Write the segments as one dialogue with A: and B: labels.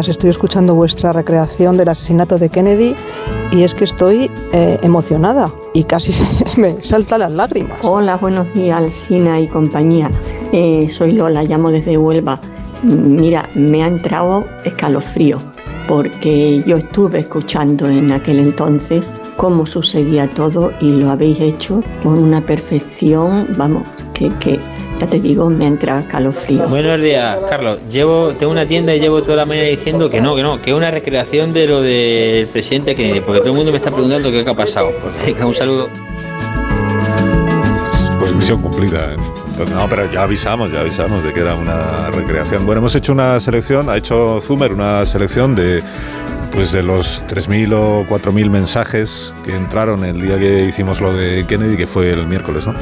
A: Estoy escuchando vuestra recreación del asesinato de Kennedy y es que estoy eh, emocionada y casi me saltan las lágrimas.
B: Hola, buenos días, Alsina y compañía. Eh, soy Lola, llamo desde Huelva. Mira, me ha entrado escalofrío porque yo estuve escuchando en aquel entonces cómo sucedía todo y lo habéis hecho con una perfección, vamos, que, que ya te digo, me entra escalofrío.
C: Buenos días, Carlos. Llevo, tengo una tienda y llevo toda la mañana diciendo que no, que no, que es una recreación de lo del presidente que porque todo el mundo me está preguntando qué ha pasado. Pues, venga, un saludo.
D: Pues misión cumplida. ¿eh? No, pero ya avisamos, ya avisamos de que era una recreación. Bueno, hemos hecho una selección, ha hecho Zumer una selección de pues de los 3.000 o 4.000 mensajes que entraron el día que hicimos lo de Kennedy, que fue el miércoles, ¿no?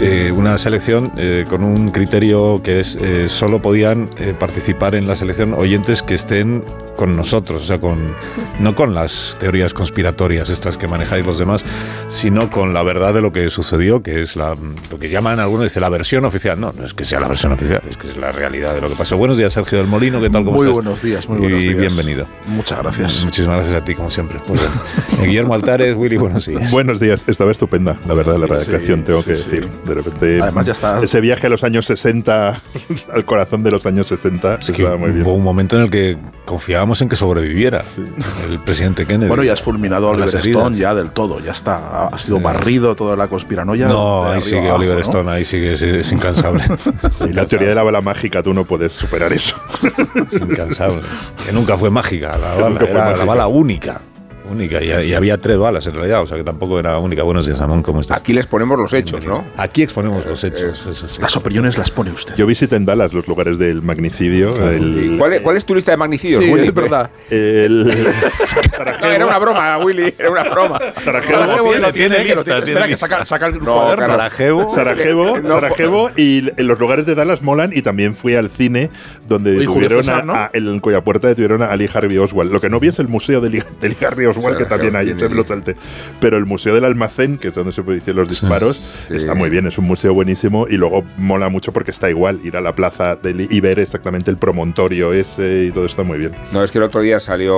D: Eh, una selección eh, con un criterio que es eh, solo podían eh, participar en la selección oyentes que estén con nosotros, o sea, con no con las teorías conspiratorias estas que manejáis los demás, sino con la verdad de lo que sucedió, que es la, lo que llaman algunos dice la versión oficial. No, no es que sea la versión oficial, es que es la realidad de lo que pasó. Buenos días, Sergio del Molino, ¿qué tal? ¿Cómo
E: Muy
D: estás?
E: buenos días, muy buenos
D: y
E: días.
D: bienvenido.
E: Muchas gracias.
D: Muchísimas gracias a ti, como siempre. Pues, Guillermo Altares, Willy, buenos días.
F: Buenos días, estaba estupenda, la verdad, la
E: Sí,
F: recreación, tengo
E: sí,
F: que
E: sí.
F: decir. De repente,
E: Además, ya está.
F: ese viaje a los años 60, al corazón de los años 60,
D: Es que
F: estaba muy bien.
D: hubo un momento en el que confiábamos en que sobreviviera el presidente Kennedy.
E: Bueno, ya has fulminado Oliver
D: heridas.
E: Stone ya del todo, ya está. Ha- sido barrido toda la conspiranoia.
D: No, ahí sigue
E: abajo,
D: Oliver
E: ¿no?
D: Stone, ahí sigue, es, es incansable.
F: Y la teoría de la bala mágica, tú no puedes superar eso.
D: Es incansable. Que nunca fue mágica, la bala, era la
F: mágica.
D: bala única. Única, y, y había tres balas en realidad, o sea que tampoco era única. Buenos días, Amón, ¿cómo estás?
G: Aquí les ponemos los hechos, ¿no?
D: Aquí exponemos los hechos, eso sí.
E: Las opiniones las pone usted.
F: Yo visité en Dallas los lugares del magnicidio. el-
G: ¿Cuál es, cuál es tu lista de magnicidios,
E: Sí,
G: Willy?
E: es verdad.
F: el-
G: No, era una broma, Willy, era una broma.
F: Sarajevo,
E: Sarajevo
D: tiene-
E: lo tiene,
D: lista,
E: tiene.
D: tiene
E: Espera, que saca, saca el
G: No,
E: cuaderno.
G: Carlos.
D: Sarajevo.
F: Sarajevo,
G: No,
F: Sarajevo y en los lugares de Dallas molan y también fui al cine donde detuvieron
E: César,
F: a,
E: ¿no?
F: a- en cuya puerta detuvieron a Lee Harvey Oswald. Lo que no vi es el museo de Lee, de Lee Harvey Oswald que
G: Sarajevo
F: también hay, ese me lo salté. Pero el museo del almacén, que es donde se hicieron los disparos,
G: Sí.
F: está muy bien, es un museo buenísimo y luego mola mucho porque está igual ir a la plaza y ver exactamente el promontorio ese y todo está muy bien.
G: No, es que el otro día salió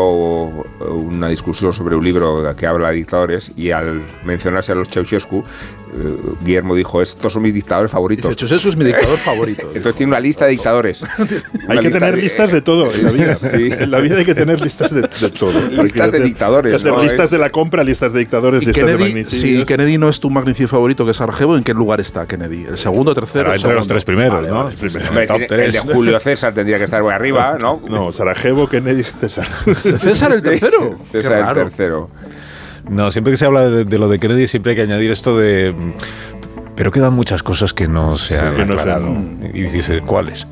G: una discusión sobre un libro que habla de dictadores y al mencionarse a los Ceausescu, eh, Guillermo dijo, estos son mis dictadores favoritos.
E: Dice, Chus, es mi dictador favorito.
G: Entonces tiene una lista de dictadores.
F: Hay que tener listas de todo en la vida.
G: Sí.
F: En la vida hay que tener listas de, de todo. Que
G: Listas de
F: hacer-
G: dictadores,
F: hay que hacer
G: ¿no?
F: listas
G: Es-
F: de la compra, listas de dictadores,
E: Y
F: listas de
E: Kennedy,
F: magnicidios.
E: si Kennedy no es tu magnicidio favorito, que es Sarajevo, ¿en qué lugar está Kennedy? ¿El segundo, tercero?
D: Entre los tres primeros,
E: Vale,
D: ¿no?
E: vale.
D: El top
G: tiene- el de. Julio César tendría que estar muy arriba, ¿no?
F: No, Sarajevo, Kennedy, César.
E: ¿César el tercero?
G: César el tercero.
D: No, siempre que se habla de, de lo de Kennedy, siempre hay que añadir esto de. Pero quedan muchas cosas que no se han
F: no se
D: aclarado. Y dice, ¿cuáles?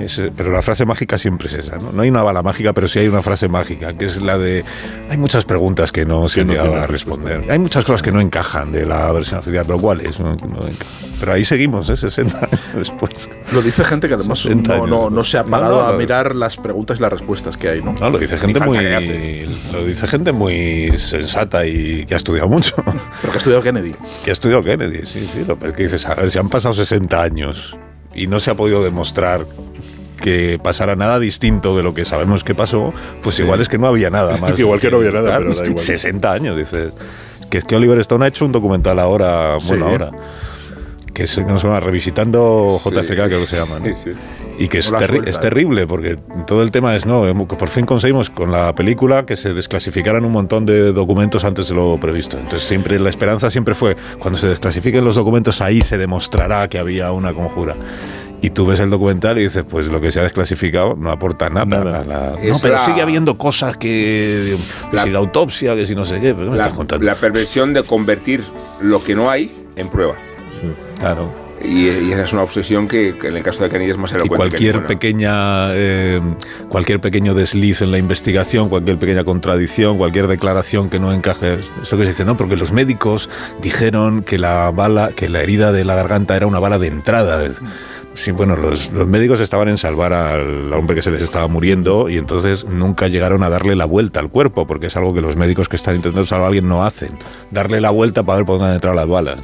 D: Es, pero la frase mágica siempre es esa, ¿no? No hay una bala mágica, pero sí hay una frase mágica, que es la de. Hay muchas preguntas que no se han
F: no
D: llegado a responder. Hay muchas cosas que no encajan de la versión oficial, pero ¿cuáles? No, no encajan. Pero ahí seguimos, ¿eh? 60 años después.
E: Lo dice gente que además
D: 60
E: no, no, no se ha
D: No,
E: parado
D: no,
E: a
D: no.
E: mirar las preguntas y las respuestas que hay, ¿no?
D: No, lo dice gente muy. Lo dice gente muy sensata y que ha estudiado mucho.
E: Pero que ha estudiado Kennedy.
D: Que ha estudiado Kennedy, sí, sí. Lo que dices, a ver, si han pasado 60 años y no se ha podido demostrar que pasara nada distinto de lo que sabemos que pasó, pues igual es que no había nada más.
F: Igual que no había nada, pero da igual.
D: 60 años, dice. Que es que Oliver Stone ha hecho un documental ahora, bueno,
F: Sí.
D: ahora, que es, que nos llama Revisitando
G: Sí,
D: JFK, creo que se llama. ¿no? Y que es, terri-
E: suelta,
D: es
E: ¿eh?
D: terrible, porque todo el tema es, no, que por fin conseguimos con la película que se desclasificaran un montón de documentos antes de lo previsto. Entonces siempre la esperanza siempre fue, cuando se desclasifiquen los documentos, ahí se demostrará que había una conjura. Y tú ves el documental y dices, pues lo que se ha desclasificado no aporta nada.
F: Nada.
D: a la- no, pero
G: la-
D: sigue habiendo cosas que, que
G: La-
D: si la autopsia, que si no sé qué, pues ¿qué me
G: La,
D: estás contando?
G: la perversión de convertir lo que no hay en prueba.
D: Claro.
G: Y, y esa es una obsesión que, que en el caso de Kennedy es más
D: Y
G: elocuente. que
D: cualquier
G: ninguna.
D: pequeña, eh, cualquier pequeño desliz en la investigación, cualquier pequeña contradicción, cualquier declaración que no encaje, eso que se dice, no, porque los médicos dijeron que la bala, que la herida de la garganta era una bala de entrada. Sí, bueno, los, los médicos estaban en salvar al hombre que se les estaba muriendo y entonces nunca llegaron a darle la vuelta al cuerpo, porque es algo que los médicos que están intentando salvar a alguien no hacen. Darle la vuelta para ver por dónde han entrado las balas.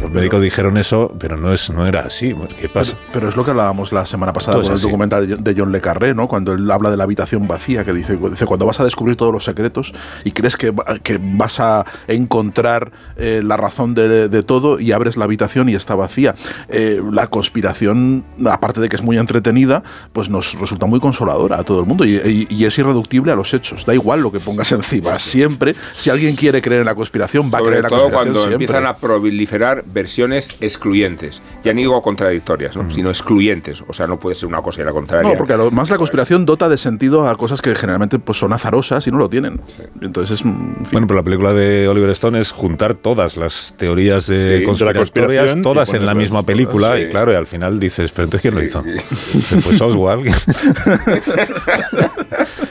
D: Los médicos dijeron eso, pero no, es, no era así. ¿Qué pasa?
E: Pero es lo que hablábamos la semana pasada
D: Todo
E: con el
D: así.
E: documental de- John Le Carré, ¿no? Cuando él habla de la habitación vacía, que dice, dice cuando vas a descubrir todos los secretos y crees que, que vas a encontrar eh, la razón de, de todo y abres la habitación y está vacía. Eh, la conspiración, aparte de que es muy entretenida, pues nos resulta muy consoladora a todo el mundo y, y- y es irreductible a los hechos. Da igual lo que pongas encima. Siempre, si alguien quiere creer en la conspiración, va a
G: Sobre
E: creer en la
G: todo
E: conspiración
G: cuando
E: siempre.
G: empiezan a proliferar versiones excluyentes. Ya ni digo contradictorias, ¿no? sino excluyentes. O sea, no puede ser una cosa y la contraria.
E: No, porque además la conspiración dota de sentido a cosas que generalmente pues, son azarosas y no lo tienen. Entonces, en fin.
D: Bueno, pero la película de Oliver Stone es juntar todas las teorías
G: Sí,
D: de
G: de la
D: conspiratorias,
F: conspiración y
D: todas en la misma
F: todas,
D: película,
G: sí.
D: y claro, y al final dices, pero entonces ¿quién lo hizo?
G: Sí,
D: Pues Oswald.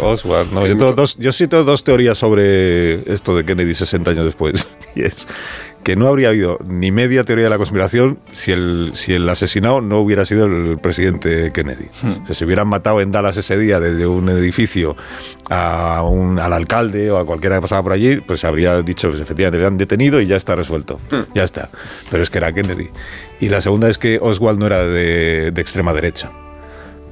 D: Oswald. No, yo, tengo dos, yo tengo dos teorías sobre esto de Kennedy 60 años después. Y es que no habría habido ni media teoría de la conspiración si el, si el asesinado no hubiera sido el presidente Kennedy. O sea, si hubieran matado en Dallas ese día desde un edificio a un, al alcalde o a cualquiera que pasaba por allí, pues se habría dicho, pues efectivamente, le han detenido y ya está resuelto. Ya está. Pero es que era Kennedy. Y la segunda es que Oswald no era de, de extrema derecha.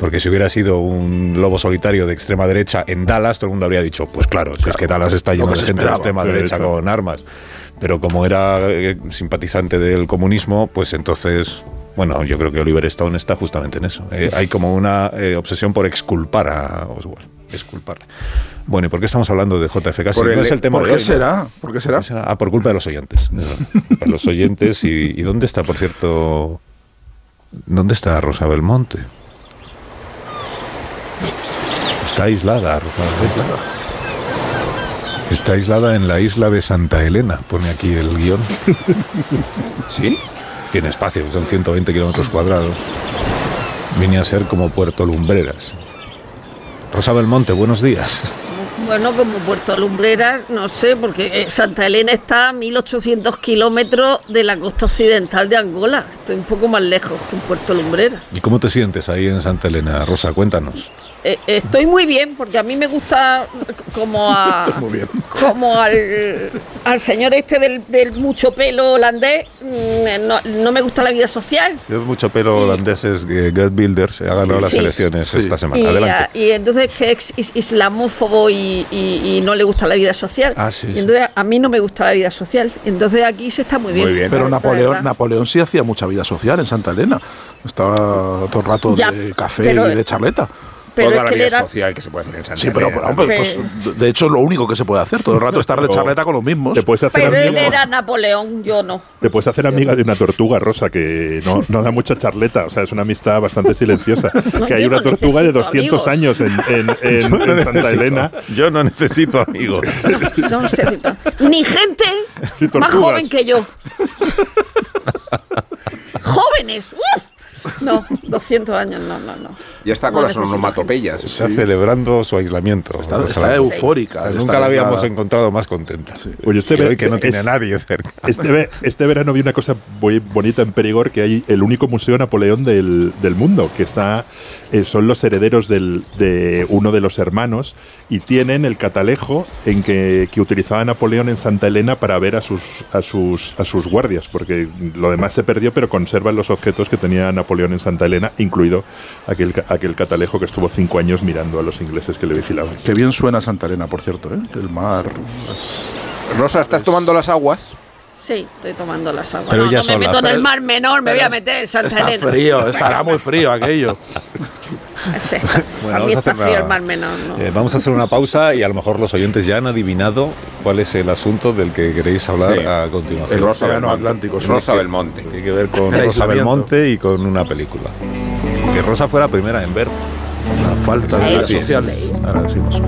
D: Porque si hubiera sido un lobo solitario de extrema derecha en Dallas, todo el mundo habría dicho, pues claro, si es que Dallas está lleno de gente de
E: esperaba,
D: extrema
F: de
D: derecha
F: hecho.
D: con armas. Pero como era eh, simpatizante del comunismo, pues entonces, bueno, yo creo que Oliver Stone está justamente en eso. Eh, hay como una eh, obsesión por exculpar a Oswald. Exculparle. Bueno, ¿y por qué estamos hablando de JFK? Si no
G: el-
D: es el tema
E: ¿Por
D: de
E: qué será? ¿Por qué será?
D: ¿Por qué será? Ah, por culpa de los oyentes. Para los oyentes. Y, y dónde está, por cierto? ¿Dónde está Rosa Belmonte? Está aislada, Rosa Belmonte. Está aislada en la isla de Santa Elena, pone aquí el guion.
G: ¿Sí?
D: Tiene espacio, son 120 kilómetros cuadrados. Viene a ser como Puerto Lumbreras. Rosa Belmonte, buenos días.
H: Bueno, como Puerto Lumbreras, no sé, porque eh, Santa Elena está a 1800 kilómetros de la costa occidental de Angola. Estoy un poco más lejos que en Puerto Lumbreras.
D: ¿Y cómo te sientes ahí en Santa Elena, Rosa? Cuéntanos.
H: Eh, estoy muy bien, porque a mí me gusta como a.
E: Muy bien.
H: Como al, al señor este del, del mucho pelo holandés, mm, no, no me gusta la vida social.
D: Es mucho pelo holandés, es Gerd Wilders se ha ganado las
H: Sí.
D: elecciones
E: Sí.
D: esta semana.
H: Y,
D: Adelante.
H: a- y entonces que es is- islamófobo y, y- y no le gusta la vida social.
D: Ah, sí,
H: Y
D: sí.
H: entonces a mí no me gusta la vida social. Entonces aquí se está muy bien.
G: Muy bien.
E: Pero
H: la
E: Napoleón. Napoleón sí hacía mucha vida social en Santa Elena. Estaba todo el rato
H: Ya,
E: de café
H: pero-
E: y de charleta.
H: Pero
G: Toda
H: es
G: la vida
H: era,
G: social que se puede hacer en Santa
E: Sí, pero, pero,
G: también.
E: pues, de hecho es lo único que se puede hacer. Todo el rato estar de
F: Pero-
E: charleta con los mismos.
F: Te puedes hacer
H: pero él era Napoleón, yo no.
F: te puedes hacer amiga de una tortuga rosa que no, no da mucha charleta, o sea, es una amistad bastante silenciosa.
H: No,
F: que hay una
H: no
F: tortuga de
H: necesito
F: 200
H: amigos.
F: años en, en- en- en Santa
D: necesito-
F: Elena.
D: Yo no necesito amigos.
H: No ta- Ni gente
F: Ni
H: más joven que yo. ¡Jóvenes! ¡Uf! No, 200 años, no, no, no.
G: Ya está
H: No
G: con las
H: necesito
G: onomatopeyas.
D: Está celebrando su aislamiento.
E: Está, está eufórica. De
D: nunca la habíamos encontrado más contenta.
F: Oye, este
D: Y
F: ve-
D: que no tiene
F: es-
D: a nadie cerca.
F: Este, este verano vi una cosa muy bonita en Perigor, que hay el único museo Napoleón del, del mundo, que está eh, son los herederos del- de uno de los hermanos y tienen el catalejo en que, que utilizaba Napoleón en Santa Elena para ver a sus, a, sus, a sus guardias, porque lo demás se perdió, pero conservan los objetos que tenía Napoleón en Santa Elena, incluido aquel, aquel catalejo que estuvo cinco años mirando a los ingleses que le vigilaban.
E: Qué bien suena Santa Elena, por cierto, ¿eh? El mar. las-
G: Rosa, ¿estás tomando las aguas?
H: Sí, estoy tomando las aguas.
D: Pero
H: no,
D: ella
H: no me
D: sola,
H: meto en el mar menor, me voy a meter en Santa
E: Está
H: Elena.
E: frío, estará muy frío aquello.
H: Sí,
D: Bueno,
H: a mí
D: vamos a
H: está
D: hacer
H: frío
D: una-
H: el mar menor, ¿no?
D: Eh, vamos a hacer una pausa y a lo mejor los oyentes ya han adivinado cuál es el asunto del que queréis hablar
G: Sí.
D: a continuación.
G: El Rosa Belmonte.
E: Atlántico, sí.
G: Rosa Belmonte.
D: Tiene que ver con
E: El
D: Rosa. Belmonte y con una película. Que Rosa fue la primera en ver.
E: La falta de vida social.
H: sí.
E: Ahora decimos.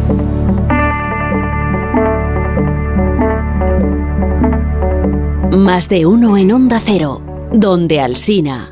I: Más de uno en Onda Cero, donde Alsina.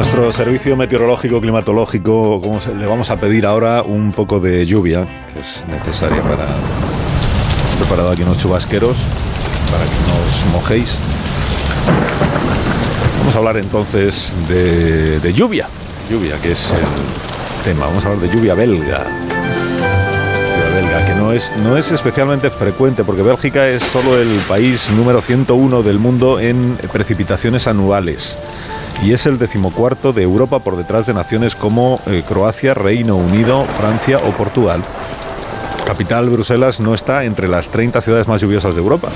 D: Nuestro servicio meteorológico climatológico ¿cómo se- le vamos a pedir ahora un poco de lluvia, que es necesaria para... Preparado aquí unos chubasqueros para que nos mojéis. Vamos a hablar entonces de, de lluvia, lluvia, que es el tema. Vamos a hablar de lluvia belga. Lluvia belga, que no es, no es especialmente frecuente, porque Bélgica es solo el país número 101 del mundo en precipitaciones anuales. Y es el decimocuarto de Europa por detrás de naciones como eh, Croacia, Reino Unido, Francia o Portugal. Capital Bruselas no está entre las 30 ciudades más lluviosas de Europa.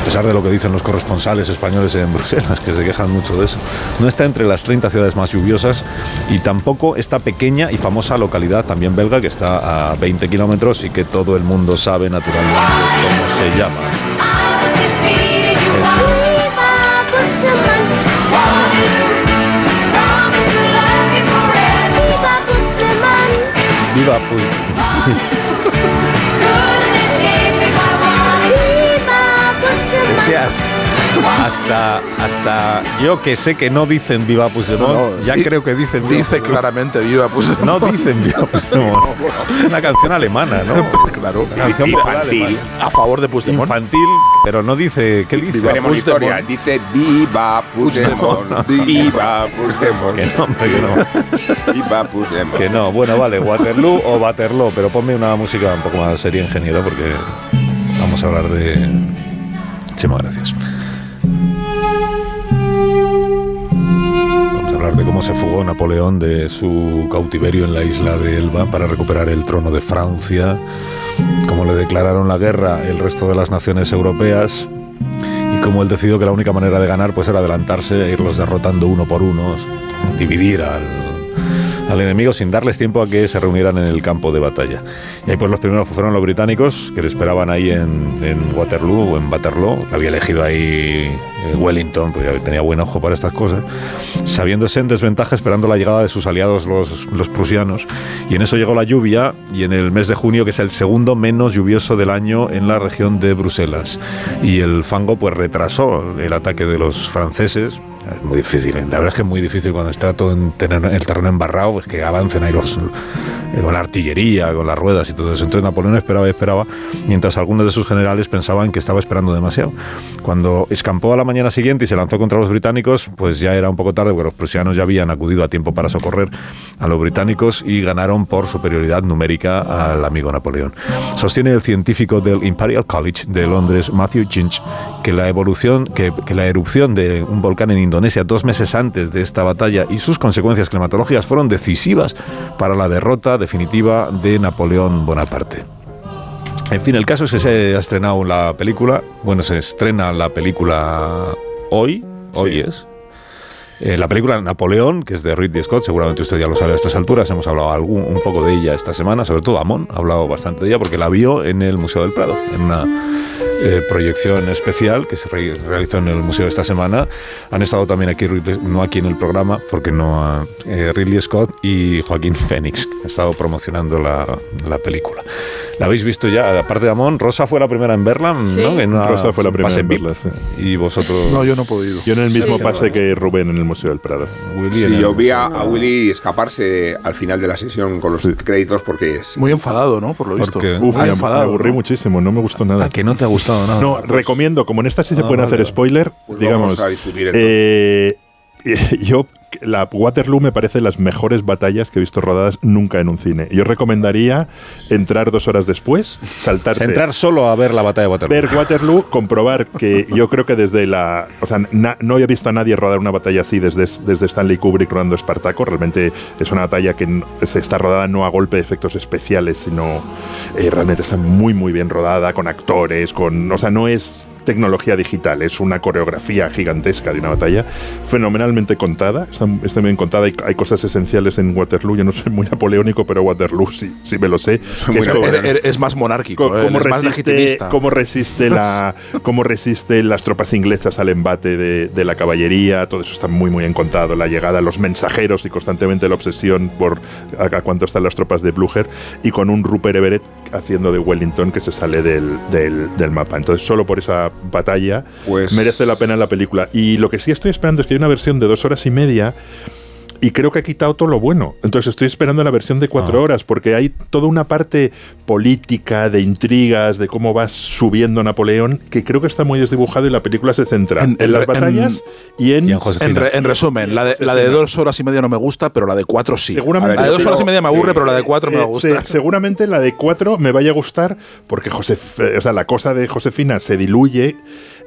D: A pesar de lo que dicen los corresponsales españoles en Bruselas, que se quejan mucho de eso. No está entre las 30 ciudades más lluviosas y tampoco esta pequeña y famosa localidad, también belga, que está a 20 kilómetros y que todo el mundo sabe naturalmente cómo se llama. Viva hasta, hasta, yo que sé que no dicen Viva Puigdemont,
E: No, no,
D: ya
E: di-
D: creo que dicen Viva
E: Dice
D: Puigdemont.
E: claramente viva pues
D: No dicen Viva Puigdemont. Es una canción alemana, ¿no?
E: claro.
D: Una canción
G: Infantil.
D: alemana.
E: A favor de Puigdemont.
D: Infantil, pero no dice. ¿Qué dice?
E: Viva. Puigdemont.
G: Dice Viva Puigdemont. Viva Puigdemont.
D: Que no, hombre, que no.
G: Viva Puigdemont.
D: Que no. Bueno, vale, Waterloo o Waterloo, pero ponme una música un poco más seria, ingeniero, porque vamos a hablar de. Chema, gracias. Hablar de cómo se fugó Napoleón de su cautiverio en la isla de Elba para recuperar el trono de Francia, cómo le declararon la guerra el resto de las naciones europeas. Y cómo él decidió que la única manera de ganar pues era adelantarse e irlos derrotando uno por uno, dividir al, al enemigo sin darles tiempo a que se reunieran en el campo de batalla. Y ahí pues los primeros fueron los británicos, que le esperaban ahí en, en Waterloo o en Waterloo. Había elegido ahí eh, Wellington, porque tenía buen ojo para estas cosas, sabiéndose en desventaja esperando la llegada de sus aliados los, los prusianos. Y en eso llegó la lluvia y en el mes de junio, que es el segundo menos lluvioso del año en la región de Bruselas. Y el fango pues retrasó el ataque de los franceses. Es muy difícil, la verdad es que es muy difícil cuando está todo en terreno- el terreno embarrado, pues que avancen ahí los, con la artillería, con las ruedas y todo eso. Entonces Napoleón esperaba y esperaba, mientras algunos de sus generales pensaban que estaba esperando demasiado. Cuando escampó a la mañana siguiente y se lanzó contra los británicos, pues ya era un poco tarde, porque los prusianos ya habían acudido a tiempo para socorrer a los británicos y ganaron por superioridad numérica al amigo Napoleón. Sostiene el científico del Imperial College de Londres, Matthew Ginch, que la evolución, que, que la erupción de un volcán en Indonesia dos meses antes de esta batalla y sus consecuencias climatológicas fueron decisivas para la derrota definitiva de Napoleón Bonaparte. En fin, el caso es que se ha estrenado la película. Bueno, se estrena la película hoy. Hoy es. Eh, la película Napoleón, que es de Ridley Scott, seguramente usted ya lo sabe a estas alturas, hemos hablado algún, un poco de ella esta semana, sobre todo Amón ha hablado bastante de ella porque la vio en el Museo del Prado, en una eh, proyección especial que se re- realizó en el museo esta semana. Han estado también aquí, no aquí en el programa, porque no ha- eh, Ridley Scott y Joaquín Phoenix, han estado promocionando la, la película. ¿La habéis visto ya? Aparte de Amón, Rosa fue la primera en verla,
H: Sí.
D: ¿no? En una-
F: Rosa fue la primera en verla, sí.
D: Y vosotros...
E: No, yo no he podido.
F: Yo en el mismo
H: Sí,
F: pase que Rubén en el Museo del Prado.
D: Willy
G: Sí, yo vi a, a Willy escaparse al final de la sesión con los créditos porque es,
E: Muy enfadado, ¿no? Por lo visto.
D: Porque-
F: Uf,
E: Muy
F: me,
E: enfadado,
F: me aburrí
E: ¿no?
F: muchísimo, no me gustó nada.
D: Ah, que no te ha gustado
F: No, recomiendo, como en esta sí se pueden hacer spoiler,
G: Pues
F: digamos.
G: vamos a discutir entonces.
F: eh, yo, la Waterloo me parece las mejores batallas que he visto rodadas nunca en un cine. Yo recomendaría entrar dos horas después, saltarte.
D: Entrar solo a ver la batalla de Waterloo.
F: Ver Waterloo, comprobar que yo creo que desde la. O sea, na- no he visto a nadie rodar una batalla así desde, desde Stanley Kubrick rodando Espartaco. Realmente es una batalla que se está rodada no a golpe de efectos especiales, sino eh, realmente está muy, muy bien rodada, con actores, con. O sea, no es tecnología digital, es una coreografía gigantesca de una batalla fenomenalmente contada, está, está bien contada, hay, hay cosas esenciales en Waterloo, yo no soy muy napoleónico, pero Waterloo sí, sí me lo sé. que es como-
E: Er- er- Es más monárquico,
F: Co-
E: eh,
F: ¿Cómo
E: es más
F: resiste,
E: legitimista.
F: cómo resiste la cómo resiste las tropas inglesas al embate de, de la caballería? Todo eso está muy muy bien contado. La llegada, los mensajeros y constantemente la obsesión por a, a cuánto están las tropas de Blücher y con un Rupert Everett haciendo de Wellington que se sale del, del- del mapa. Entonces solo por esa batalla
G: Pues-
F: merece la pena la película. Y lo que sí estoy esperando es que hay una versión de dos horas y media y creo que ha quitado todo lo bueno. Entonces estoy esperando la versión de cuatro
D: Ah.
F: horas, porque hay toda una parte política, de intrigas, de cómo va subiendo Napoleón, que creo que está muy desdibujado y la película se centra en,
E: En- en-
F: las
E: en-
F: batallas y en...
D: y en Josefina.
E: En, re- en resumen, la de, la de dos horas y media no me gusta, pero la de cuatro sí.
F: Seguramente
E: la de dos horas y media me aburre,
G: sí,
E: pero la de cuatro me va a
F: Eh,
E: gustar.
F: se- seguramente la de cuatro me vaya a gustar porque Josef, eh, o sea, la cosa de Josefina se diluye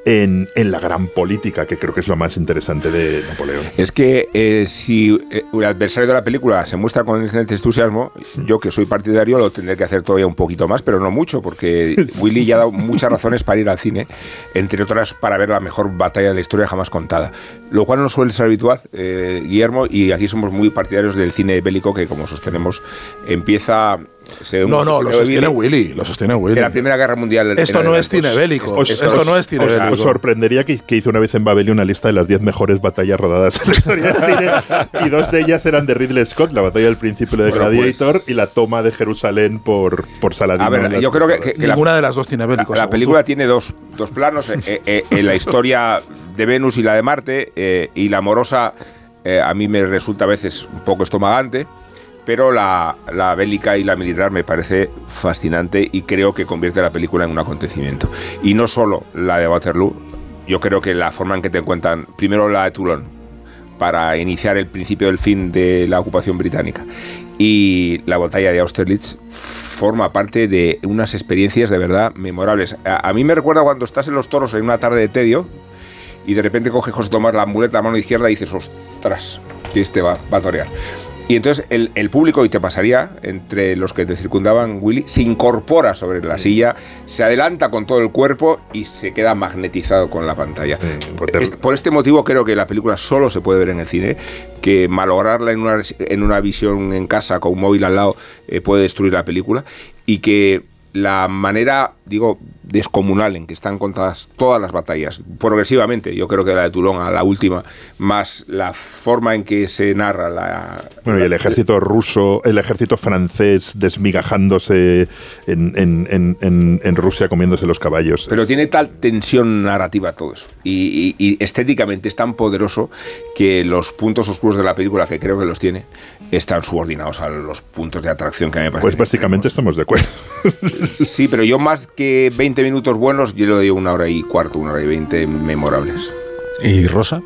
F: en, en la gran política, que creo que es lo más interesante de Napoleón.
G: Es que eh, si eh, el adversario de la película se muestra con excelente entusiasmo, yo que soy partidario lo tendré que hacer todavía un poquito más, pero no mucho, porque Willy ya ha dado muchas razones para ir al cine, entre otras para ver la mejor batalla de la historia jamás contada, lo cual no suele ser habitual, eh, Guillermo, y aquí somos muy partidarios del cine bélico que, como sostenemos, empieza... según
E: No, no, lo
G: sostiene
E: sostiene Willy, lo sostiene Willy.
G: De la Primera Guerra Mundial.
E: Esto no es cine bélico.
F: Os-
E: esto
F: os-
E: no es cine
F: os-
E: bélico.
F: Os sorprendería que, que hizo una vez en Babel una lista de las 10 mejores batallas rodadas en la historia del cine. Y dos de ellas eran de Ridley Scott, la batalla del principio de
G: Bueno,
F: Gladiator
G: pues-
F: y la toma de Jerusalén por, por Saladino.
G: A ver, yo creo que- que- la-
E: Ninguna de las dos tiene
G: La, la película
E: tú.
G: tiene dos, dos planos, eh, eh, eh, en la historia de Venus y la de Marte, eh, y la amorosa eh, a mí me resulta a veces un poco estomagante, pero la, la bélica y la militar me parece fascinante y creo que convierte la película en un acontecimiento. Y no solo la de Waterloo, yo creo que la forma en que te cuentan, primero la de Toulon, para iniciar el principio del fin de la ocupación británica. Y la batalla de Austerlitz forma parte de unas experiencias de verdad memorables. A, mí me recuerda cuando estás en los toros en una tarde de tedio y de repente coge José Tomás la muleta a mano izquierda y dices, ostras, que este va, va a torear. Y entonces el, el público, y te pasaría, entre los que te circundaban, Willy, se incorpora sobre la silla, se adelanta con todo el cuerpo y se queda magnetizado con la pantalla.
F: Sí, Waterloo.
G: Est- por este motivo creo que la película solo se puede ver en el cine, que malograrla en una, en una visión en casa con un móvil al lado eh, puede destruir la película y que la manera, digo, descomunal en que están contadas todas las batallas, progresivamente, yo creo que la de Toulon a la última, más la forma en que se narra la...
F: Bueno, y el ejército ruso, el ejército francés desmigajándose en, en- en- en- Rusia comiéndose los caballos.
G: Pero tiene tal tensión narrativa todo eso. Y, y- y estéticamente es tan poderoso que los puntos oscuros de la película, que creo que los tiene, están subordinados a los puntos de atracción que a mí me parecen.
F: Pues básicamente estamos de acuerdo.
G: Sí, pero yo más que 20 minutos buenos, yo le doy una hora y cuarto, una hora y 20 memorables.
D: ¿Y Rosa?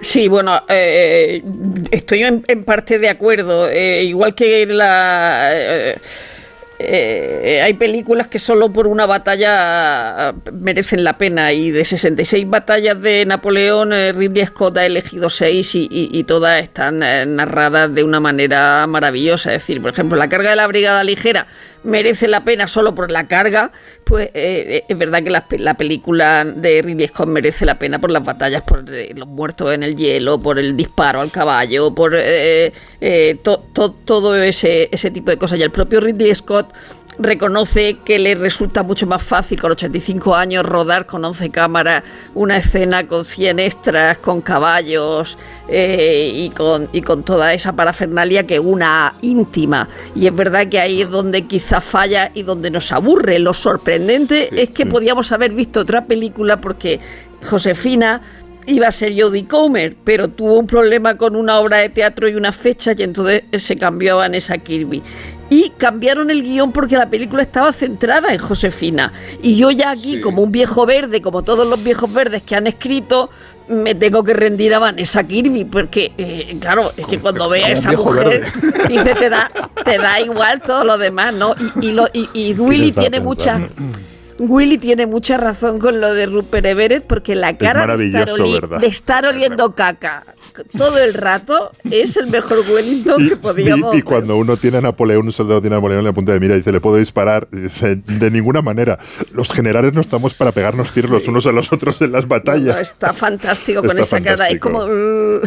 H: Sí, bueno, eh, estoy en, en parte de acuerdo. Eh, igual que la. eh, eh, hay películas que solo por una batalla merecen la pena y de 66 batallas de Napoleón, eh, Ridley Scott ha elegido 6 y, y- y todas están eh, narradas de una manera maravillosa. Es decir, por ejemplo, la carga de la Brigada Ligera merece la pena solo por la carga, pues eh, es verdad que la, pe- la película de Ridley Scott merece la pena por las batallas, por eh, los muertos en el hielo, por el disparo al caballo, por eh, eh, to- to- todo ese, ese tipo de cosas. Y el propio Ridley Scott reconoce que le resulta mucho más fácil con 85 años rodar con 11 cámaras una escena con 100 extras, con caballos eh, y, con, y con toda esa parafernalia que una íntima. Y es verdad que ahí es donde quizás falla y donde nos aburre. Lo sorprendente es que podíamos haber visto otra película porque Josefina iba a ser Jodie Comer, pero tuvo un problema con una obra de teatro y una fecha y entonces se cambió a Vanessa Kirby. Y cambiaron el guion porque la película estaba centrada en Josefina. Y yo ya aquí, como un viejo verde, como todos los viejos verdes que han escrito, me tengo que rendir a Vanessa Kirby, porque, eh, claro, es que cuando ve a esa mujer, dice, te da, te da igual todo lo demás, ¿no? Y, y, lo, y, y Willy tiene mucha... Willy tiene mucha razón con lo de Rupert Everett porque la cara de estar,
F: ¿verdad?
H: de estar oliendo caca todo el rato es el mejor Wellington que
F: Y,
H: podíamos
F: y cuando uno tiene a Napoleón, un soldado tiene a Napoleón en la punta de mira y dice, ¿le puedo disparar? Y dice, de ninguna manera. Los generales no estamos para pegarnos tiros los unos a los otros en las
H: No,
F: batallas.
H: está fantástico con
F: Está
H: esa cara. Es
F: fantástico.
H: como.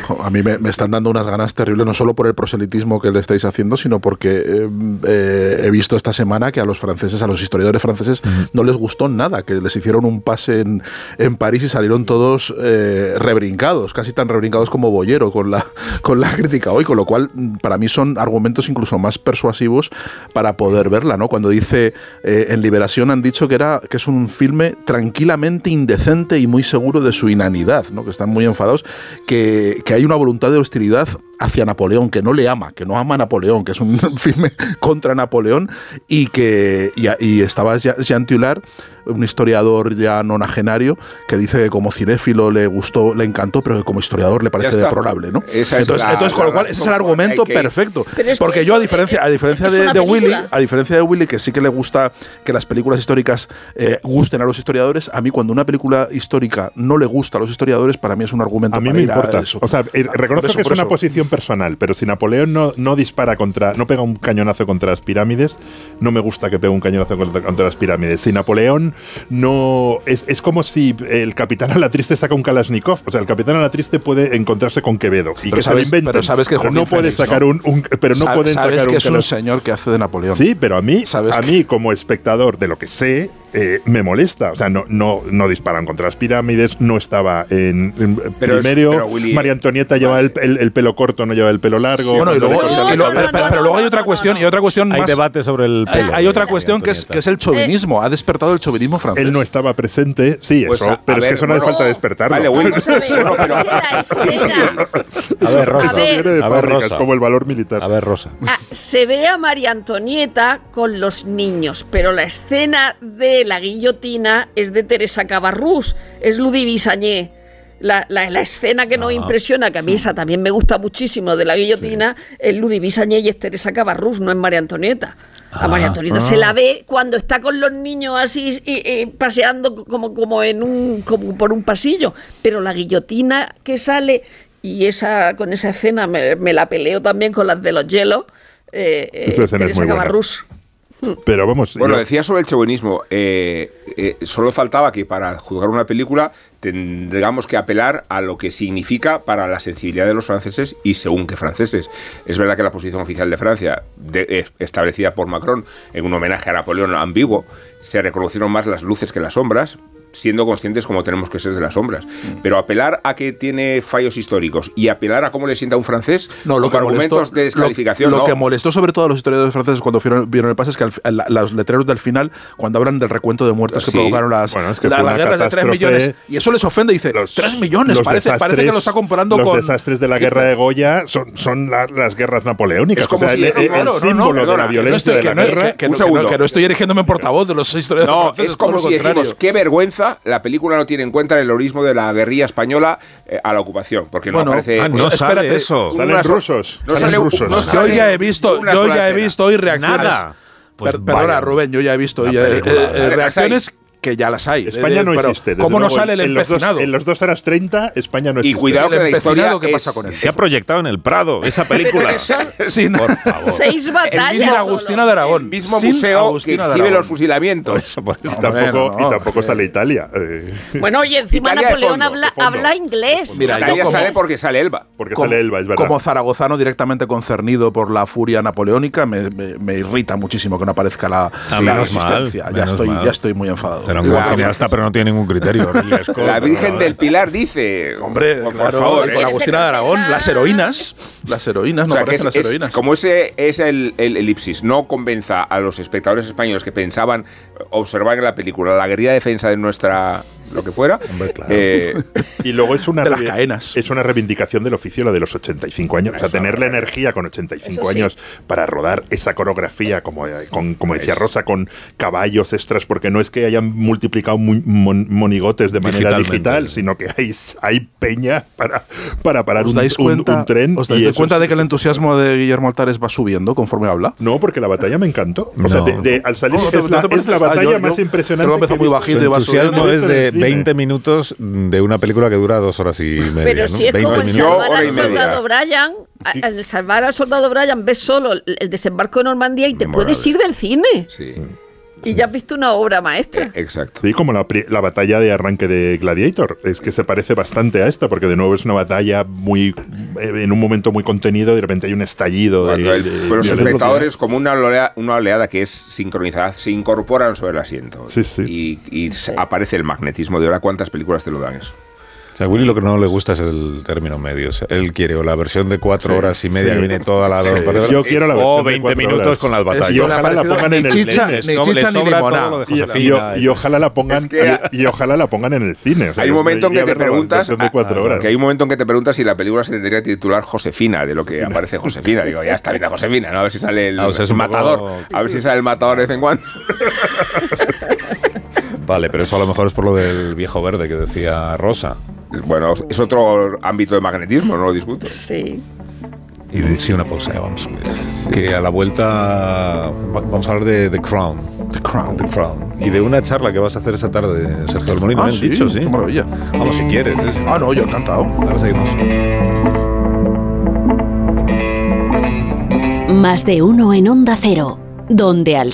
E: Jo, A mí me, me están dando unas ganas terribles, no solo por el proselitismo que le estáis haciendo, sino porque eh, eh, he visto esta semana que a los franceses, a los historiadores franceses, no les gustó nada, que les hicieron un pase en, en París y salieron todos eh, rebrincados, casi tan rebrincados como Boyero con la, con la crítica hoy, con lo cual mm, para mí son argumentos incluso más persuasivos para poder verla, ¿no? Cuando dice eh, en Liberación han dicho que era que es un filme tranquilamente indecente y muy seguro de su inanidad, ¿no? Que están muy enfadados, que, que hay una voluntad de hostilidad hacia Napoleón, que no le ama, que no ama a Napoleón, que es un filme contra Napoleón y que y, y estaba Jean Tullard, un historiador ya nonagenario, que dice que como cinéfilo le gustó, le encantó, pero que como historiador le parece deplorable, ¿no?
G: Esa es
E: entonces,
G: la-
E: entonces, con lo cual, ese es el argumento
G: que-
E: perfecto. Porque yo, a diferencia, a
H: es-
E: diferencia de, de Willy, a diferencia de Willy, que sí que le gusta que las películas históricas eh, gusten a los historiadores, a mí cuando una película histórica no le gusta a los historiadores, para mí es un argumento
F: A mí
E: para
F: me
E: ir a
F: importa.
E: eso.
F: O sea, eh,
E: Ah,
F: reconozco que es una
E: eso.
F: Personal, pero si Napoleón no, no dispara contra, no pega un cañonazo contra las pirámides, no me gusta que pegue un cañonazo contra, contra las pirámides. Si Napoleón no. Es, es como si el capitán a la triste saca un Kalashnikov. O sea, el capitán a la triste puede encontrarse con Quevedo y
E: Pero
F: que
E: sabes-
F: se lo inventen.
E: pero sabes que
F: Pero no puede sacar
E: ¿no?
F: un, un- Pero no pueden
E: sabes
F: sacar
E: que
F: un
E: es un señor que hace de Napoleón.
F: Sí, pero a mí,
E: Sabes
F: a mí como espectador de lo que sé, eh, me molesta. O sea, no, no, no disparan contra las pirámides, no estaba en, en
G: Pero es-
F: primero.
G: pero, Willy,
F: María Antonieta lleva el, el- el pelo corto, no lleva el pelo largo.
E: Bueno, y luego,
H: No, no,
E: pero,
H: no,
E: pero luego hay otra cuestión
H: no.
E: y otra cuestión
J: Hay
E: más.
J: debate sobre el
E: hay,
J: pelo.
E: hay otra cuestión que es, que es el chauvinismo. Ha despertado el chauvinismo francés.
F: Él no estaba presente, sí,
G: Pues
F: eso,
G: a-
F: pero
G: a
F: es que eso no hace falta despertarlo.
G: Vale, Willy.
H: A ver,
J: Rosa.
F: Viene de fábricas, como el valor militar.
J: A ver, Rosa.
H: Ah, se ve a María Antonieta con los niños, pero la escena de la guillotina es de Teresa Cabarrús, es Ludivine Sagné. La, la- la escena que nos impresiona, que a mí esa también me gusta muchísimo de la guillotina, es Ludivine Sagné y es Teresa Cabarrús, no es María Antonieta. A María Antonieta se la ve cuando está con los niños así y- y paseando como, como en un como por un pasillo, pero la guillotina que sale y esa con esa escena me, me la peleo también con las de los hielos. Eh, eh,
F: Esa escena es
H: Teresa
F: muy buena. Pero vamos,
G: Bueno,
F: yo-
G: decía sobre el chauvinismo. eh, eh, solo faltaba que para juzgar una película tendríamos que apelar a lo que significa para la sensibilidad de los franceses y según qué franceses. Es verdad que la posición oficial de Francia, de- eh, establecida por Macron en un homenaje a Napoleón ambiguo, se reconocieron más las luces que las sombras siendo conscientes como tenemos que ser de las sombras.
E: Mm.
G: Pero apelar a que tiene fallos históricos y apelar a cómo le sienta a un francés
E: No, lo
G: con
E: que
G: argumentos
E: molestó,
G: de descalificación.
E: Lo, lo
G: no.
E: que molestó sobre todo a los historiadores franceses cuando vieron, vieron el pase es que al los letreros del final, cuando hablan del recuento de muertos que
G: Sí.
E: provocaron las,
F: Bueno, es que
E: la, la
F: una
E: guerra de 3
F: catástrofe.
E: millones, y eso les ofende, dice,
F: los-
E: 3 millones,
F: los
E: parece, parece que lo está comparando
F: los
E: con...
F: desastres de la guerra de Goya son, son la- las guerras napoleónicas.
G: Es como
F: o sea,
G: si-
F: el,
G: no,
F: el
G: no, no,
F: símbolo de la
G: que
F: violencia
E: no estoy,
F: de
E: que
F: la
E: no,
F: guerra.
E: que- que no- que no-
G: segundo.
E: que no estoy erigiéndome en portavoz de los historiadores
G: No,
E: franceses,
G: es como si decimos, qué vergüenza, la película no tiene en cuenta el heroísmo de la guerrilla española eh, a la ocupación, porque no
E: Bueno,
G: aparece...
J: Ah, no
E: Pues
J: sale
E: espérate.
J: eso.
F: Salen rusos.
G: no
F: salen
G: sale-
F: rusos.
G: no
E: Yo ya he visto, yo ya he visto hoy reacciones.
J: Nada. Pues
E: Per- perdona,
J: vaya.
E: Rubén, yo ya he visto ya, eh,
J: película.
E: eh,
G: Vale,
E: reacciones que ya las hay.
F: España
E: Eh,
F: no
E: pero
F: existe.
E: ¿Cómo no sale el
F: en los, dos,
E: empecinado?
F: en los dos horas 30, España no
G: Y
F: existe.
G: cuidado que
E: El
G: la historia
E: empecinado, ¿qué pasa con él?
D: Se ha proyectado en el Prado, esa película.
H: Que son
E: Sin,
D: Por favor.
H: seis batallas.
E: sin
H: solo.
E: Agustina de Aragón.
G: el mismo
E: Sin
G: museo que
E: Agustina de
G: exhibe los fusilamientos.
D: Eso, por eso.
F: Y tampoco,
E: no,
F: y tampoco
E: eh.
F: sale Italia. eh,
H: Bueno, y encima
G: Italia
H: Napoleón
G: fondo,
H: habla, habla inglés.
E: Mira, yo
G: Italia
E: como-
G: sale porque sale Elba.
F: porque
E: como,
F: sale Elba, es verdad.
E: como zaragozano directamente concernido por la furia napoleónica, me, me- me irrita muchísimo que no aparezca la,
D: Ah,
E: la
D: mal,
E: resistencia. ya, estoy,
D: mal.
E: ya estoy muy enfadado.
D: Era un cineasta, pero no tiene ningún criterio.
G: La Virgen
D: no,
G: del Pilar dice.
E: Hombre,
G: por, favor.
E: con Agustina de Aragón, las heroínas, las heroínas,
G: O
E: no
G: sea, que
E: aparecen
G: es,
E: las
G: es-
E: heroínas.
G: como ese es el, el elipsis, no convenza a los espectadores españoles que pensaban observar en la película la guerrilla defensa de nuestra lo que fuera.
D: Hombre, claro.
G: eh,
F: Y luego es una,
E: De las caenas.
F: es una reivindicación del oficio, la de los 85 años. O sea, tener la energía con 85
H: Eso sí.
F: años para rodar esa coreografía, como, eh, con- como decía Rosa, con caballos extras, porque no es que hayan multiplicado mu- mon- monigotes de manera digital, sino que hay, hay peña para, para parar
E: ¿Os
F: un,
E: cuenta,
F: un tren.
E: ¿os dais cuenta
F: es-
E: de que el entusiasmo de Guillermo Altares va subiendo conforme habla?
F: No, porque la batalla me encantó. O sea,
D: No.
F: de- de- al salir
E: No, no te-
F: es,
E: no
F: la, es
E: Ah,
F: batalla
E: yo
F: más
E: creo
F: impresionante.
E: que empezó muy bajito y va
D: entusiasmo
E: subiendo.
D: es de
F: cine.
D: 20 minutos de una película que dura dos horas y media.
H: Pero
D: ¿no?
H: si es
D: 20
H: como el salvar al soldado Brian, al salvar al soldado Brian ves solo el, el desembarco de Normandía y te
G: Memorable.
H: puedes ir del cine.
G: sí,
H: Y ya has visto una obra maestra.
G: eh, exacto.
F: Sí, como la, la batalla de arranque de Gladiator. Es que se parece bastante a esta, porque de nuevo es una batalla muy eh, en un momento muy contenido, de repente hay un estallido de,
G: Cuando el-
F: de
G: pues los espectadores, como una oleada, una oleada que es sincronizada, se incorporan sobre el asiento.
F: Sí, sí.
G: Y, y se- aparece el magnetismo de ahora. ¿Cuántas películas te lo dan eso?
D: O sea, a Willy lo que no le gusta es el término medio. O sea, él quiere o la versión de cuatro
G: Sí,
D: horas y media
F: sí.
D: que viene toda la
F: Sí,
D: horas,
F: yo quiero la
D: o
F: versión de
D: 20
F: cuatro
D: minutos
F: horas.
D: con las batallas.
F: Y ojalá la pongan en el
E: chicha, ni ni limonada.
F: Y, ojalá la pongan
G: Es que-
F: y, y ojalá la pongan en el cine. O sea,
G: hay un momento en que te preguntas,
F: versión de cuatro horas.
G: que hay un momento en que te preguntas si la película se tendría que titular Josefina, de lo que aparece Josefina. Digo, ya está bien Josefina, ¿no? A ver si sale el,
D: Ah, o sea, es
G: el
D: un poco-
G: matador. A ver si sale el matador de vez en cuando.
D: Vale, pero eso a lo mejor es por lo del viejo verde que decía Rosa.
G: Bueno, es otro ámbito de magnetismo, no lo discuto.
H: Sí.
D: Y de- sí, una pausa, ya vamos. Que a la vuelta va- vamos a hablar de The Crown.
E: The Crown.
D: The Crown. Y de una charla que vas a hacer esa tarde, Sergio del Molino.
E: Ah,
D: me han
E: sí,
D: dicho, sí.
E: qué maravilla.
D: Vamos, si quieres.
E: Ah, no, yo encantado.
D: Ahora seguimos.
I: Más de uno en Onda Cero, donde al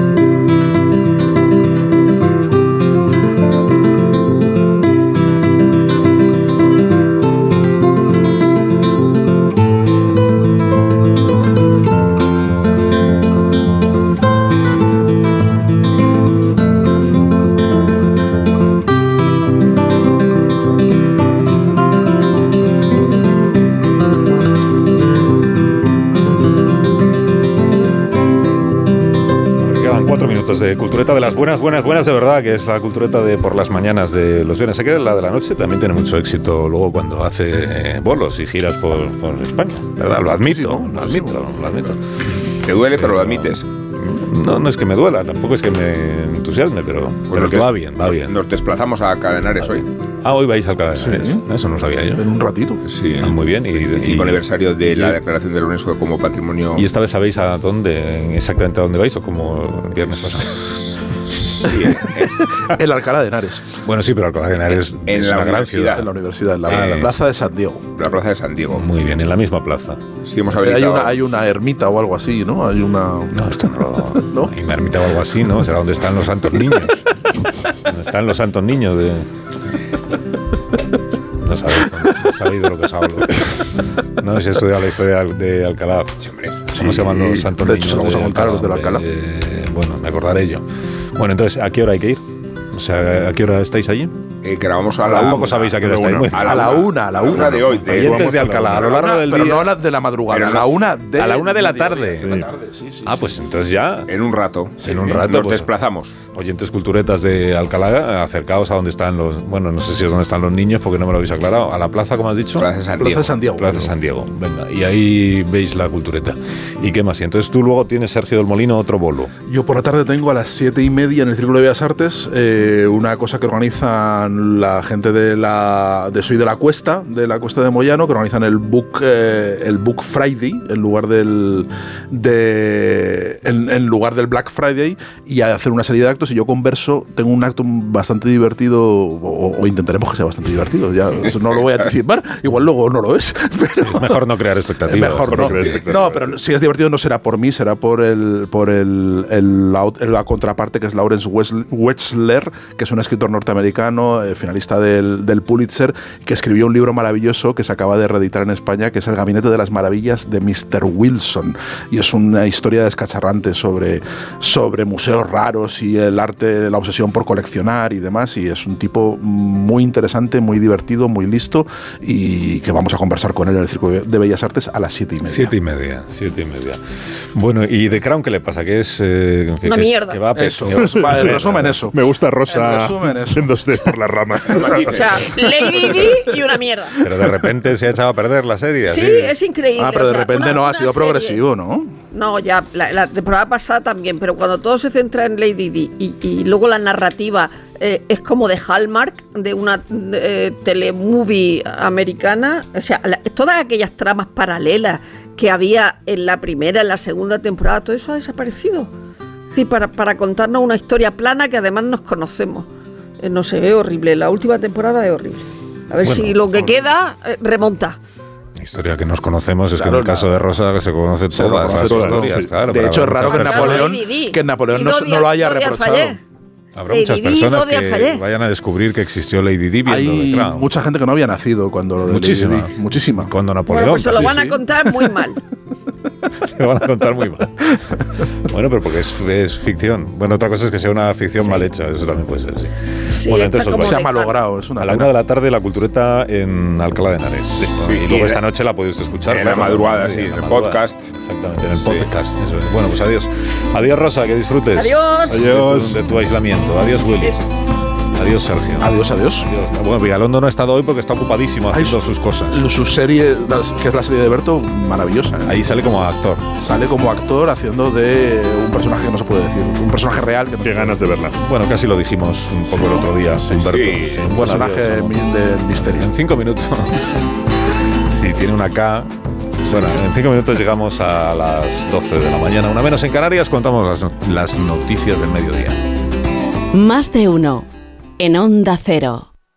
D: Cultureta de las buenas, buenas, buenas de verdad, que es la cultureta de por las mañanas de los viernes. Sé que la de la noche también tiene mucho éxito luego cuando hace eh, bolos y giras por, por España, ¿verdad? Lo admito, lo admito, lo admito.
G: Te duele, pero lo admites.
D: No, no es que me duela, tampoco es que me entusiasme, pero, pero que va bien, va bien.
G: Nos desplazamos a Cadenares hoy.
D: Ah, hoy vais al Cadenares. Eso no sabía yo.
E: En un ratito.
G: Sí.
D: Ah, muy bien. Y,
G: El
D: y-
G: aniversario de la
D: y-
G: declaración de la UNESCO como patrimonio.
D: ¿Y esta vez sabéis a dónde, exactamente a dónde vais o como el viernes pasado?
G: Sí, eh,
E: El Alcalá de Henares,
D: Bueno, sí, pero Alcalá de Henares
G: En
D: es
G: la
D: una gran ciudad.
E: en la universidad, en la,
G: Eh,
E: la plaza de San Diego.
G: la plaza de San Diego.
D: Muy bien, en la misma plaza.
G: Sí, hemos
E: Eh, Hay
G: habilitado.
E: una, hay una ermita o algo así, ¿no? Hay una.
D: No, esto no.
E: ¿No?
D: Hay una ermita o algo así, ¿no? Será donde están los santos niños. donde están los santos niños de. No sabéis, no sabéis de lo que os hablo. No, si he estudiado la historia de Alcalá. ¿Cómo se llaman los santos
E: de
D: niños?
E: hecho, se lo vamos a contar a los del Alcalá.
D: Eh, bueno, me acordaré yo. Bueno, entonces, ¿a qué hora hay que ir? O sea, ¿a qué hora estáis allí?
G: Eh, grabamos a la
D: Tampoco
G: una.
D: sabéis a qué hora estáis.
G: bueno,
E: A la una, a la una.
G: de hoy. de-
D: Oyentes de Alcalá, a lo largo del
E: pero
D: día.
E: no a las de la madrugada, a la una de
D: a la una de la tarde.
E: De la tarde, sí, sí,
D: Ah, pues entonces ya.
G: En un rato.
D: En un rato,
G: Nos
D: pues-
G: desplazamos.
D: Oyentes culturetas de Alcalá, acercaos a donde están los. Bueno, no sé si es donde están los niños porque no me lo habéis aclarado. A la plaza, como has dicho.
G: Plaza de San
E: Plaza
G: Diego.
E: de San Diego.
D: Plaza San Diego, venga. Y ahí veis la cultureta. ¿Y qué más? Y entonces tú luego tienes, Sergio del Molino, otro bolo.
E: Yo por la tarde tengo a las siete y media en el Círculo de Bellas Artes eh, una cosa que organizan la gente de la de Soy de la Cuesta, de la Cuesta de Moyano, que organizan el Book eh, el Book Friday en lugar del de en, en lugar del Black Friday y a hacer una serie de actos y yo converso, tengo un acto bastante divertido o, o intentaremos que sea bastante divertido, ya no lo voy a anticipar, igual luego no lo es, pero
D: Es mejor no crear expectativas.
E: Mejor no.
D: crear expectativas.
E: No, pero si es divertido no será por mí, será por el por el, el- la, la contraparte que es Lawrence Wetzler, que es un escritor norteamericano, eh, finalista del, del Pulitzer, que escribió un libro maravilloso que se acaba de reeditar en España, que es El Gabinete de las Maravillas de Mr. Wilson. Y es una historia descacharrante sobre, sobre museos raros y el arte, la obsesión por coleccionar y demás. Y es un tipo muy interesante, muy divertido, muy listo y que vamos a conversar con él en el Circo de Bellas Artes a las siete y media.
D: Siete y media, siete y media. Bueno, ¿y de Crown qué le pasa? Que es... eh, que-
H: Una
D: que es-
H: mierda.
D: que va a pe-
E: Eso,
D: va-
E: en resumen eso.
F: Me gusta Rosa
E: En resumen, eso.
F: yéndose por las ramas.
H: O sea, Lady Di y una mierda.
D: Pero de repente se ha echado a perder la serie.
H: Sí,
D: así.
H: es increíble.
E: Ah, pero
H: o
E: de repente
H: una-
E: no ha sido
H: serie-
E: progresivo, ¿no?
H: No, ya, la, la temporada pasada también, pero cuando todo se centra en Lady Di y, y luego la narrativa eh, es como de Hallmark, de una eh, telemovie americana, o sea, la- todas aquellas tramas paralelas que había en la primera, en la segunda temporada, todo eso ha desaparecido. Sí, para, para contarnos una historia plana que además nos conocemos. Eh, no se ve horrible, la última temporada es horrible. A ver
D: Bueno,
H: si lo que
D: horrible.
H: queda eh, remonta.
D: Historia que nos conocemos es que
E: Claro,
D: en el caso de Rosa se conoce
E: Se
D: todas
E: conoce
D: las
E: todo,
D: historias.
F: sí.
D: claro,
E: de hecho, es raro que Napoleón, que Napoleón no, no lo haya reprochado.
D: Habrá
H: Lady
D: muchas personas que
H: fallé.
D: vayan a descubrir que existió Lady Di viendo
E: Hay
D: Crown.
E: mucha gente que no había nacido cuando lo de
D: Muchísima.
E: Lady Di. Muchísima.
D: Cuando Napoleón.
H: Bueno, pues se lo
D: sí,
H: van
D: sí.
H: a contar muy mal.
D: Se van a contar muy mal. Bueno, pero porque es, es ficción. Bueno, otra cosa es que sea una ficción mal hecha. Eso también puede ser, sí.
H: Sí,
D: bueno, entonces os
E: Se ha malogrado, es una
D: a la una de la tarde la cultureta en Alcalá de Henares.
G: Sí,
D: y
G: y
D: luego esta noche la usted escuchar.
G: en la madrugada,
D: sí,
G: sí, en el podcast.
D: Exactamente, en el
G: Sí.
D: podcast. eso es. Bueno, pues adiós. Adiós, Rosa, que disfrutes.
H: Adiós.
F: Adiós.
D: De tu, de tu aislamiento. Adiós, Willy. Adiós, Sergio.
E: Adiós, adiós.
D: Adiós. Bueno, Vigalondo no ha estado hoy porque está ocupadísimo
E: Ay,
D: haciendo
E: su-
D: sus cosas.
E: Su serie, que es la serie de Berto, maravillosa. ¿eh?
D: Ahí sale como actor.
E: Sale como actor haciendo de un personaje que no se puede decir. Un personaje real que no
F: Qué ganas de verla.
D: Bueno, casi lo dijimos un poco el otro día, Humberto.
G: sí.
D: Sí,
E: Un personaje
D: adiós,
E: del misterio.
D: En cinco minutos. si tiene una K. Bueno, en cinco minutos llegamos a las 12 de la mañana. Una menos en Canarias, contamos las noticias del mediodía.
I: Más de uno. En Onda Cero.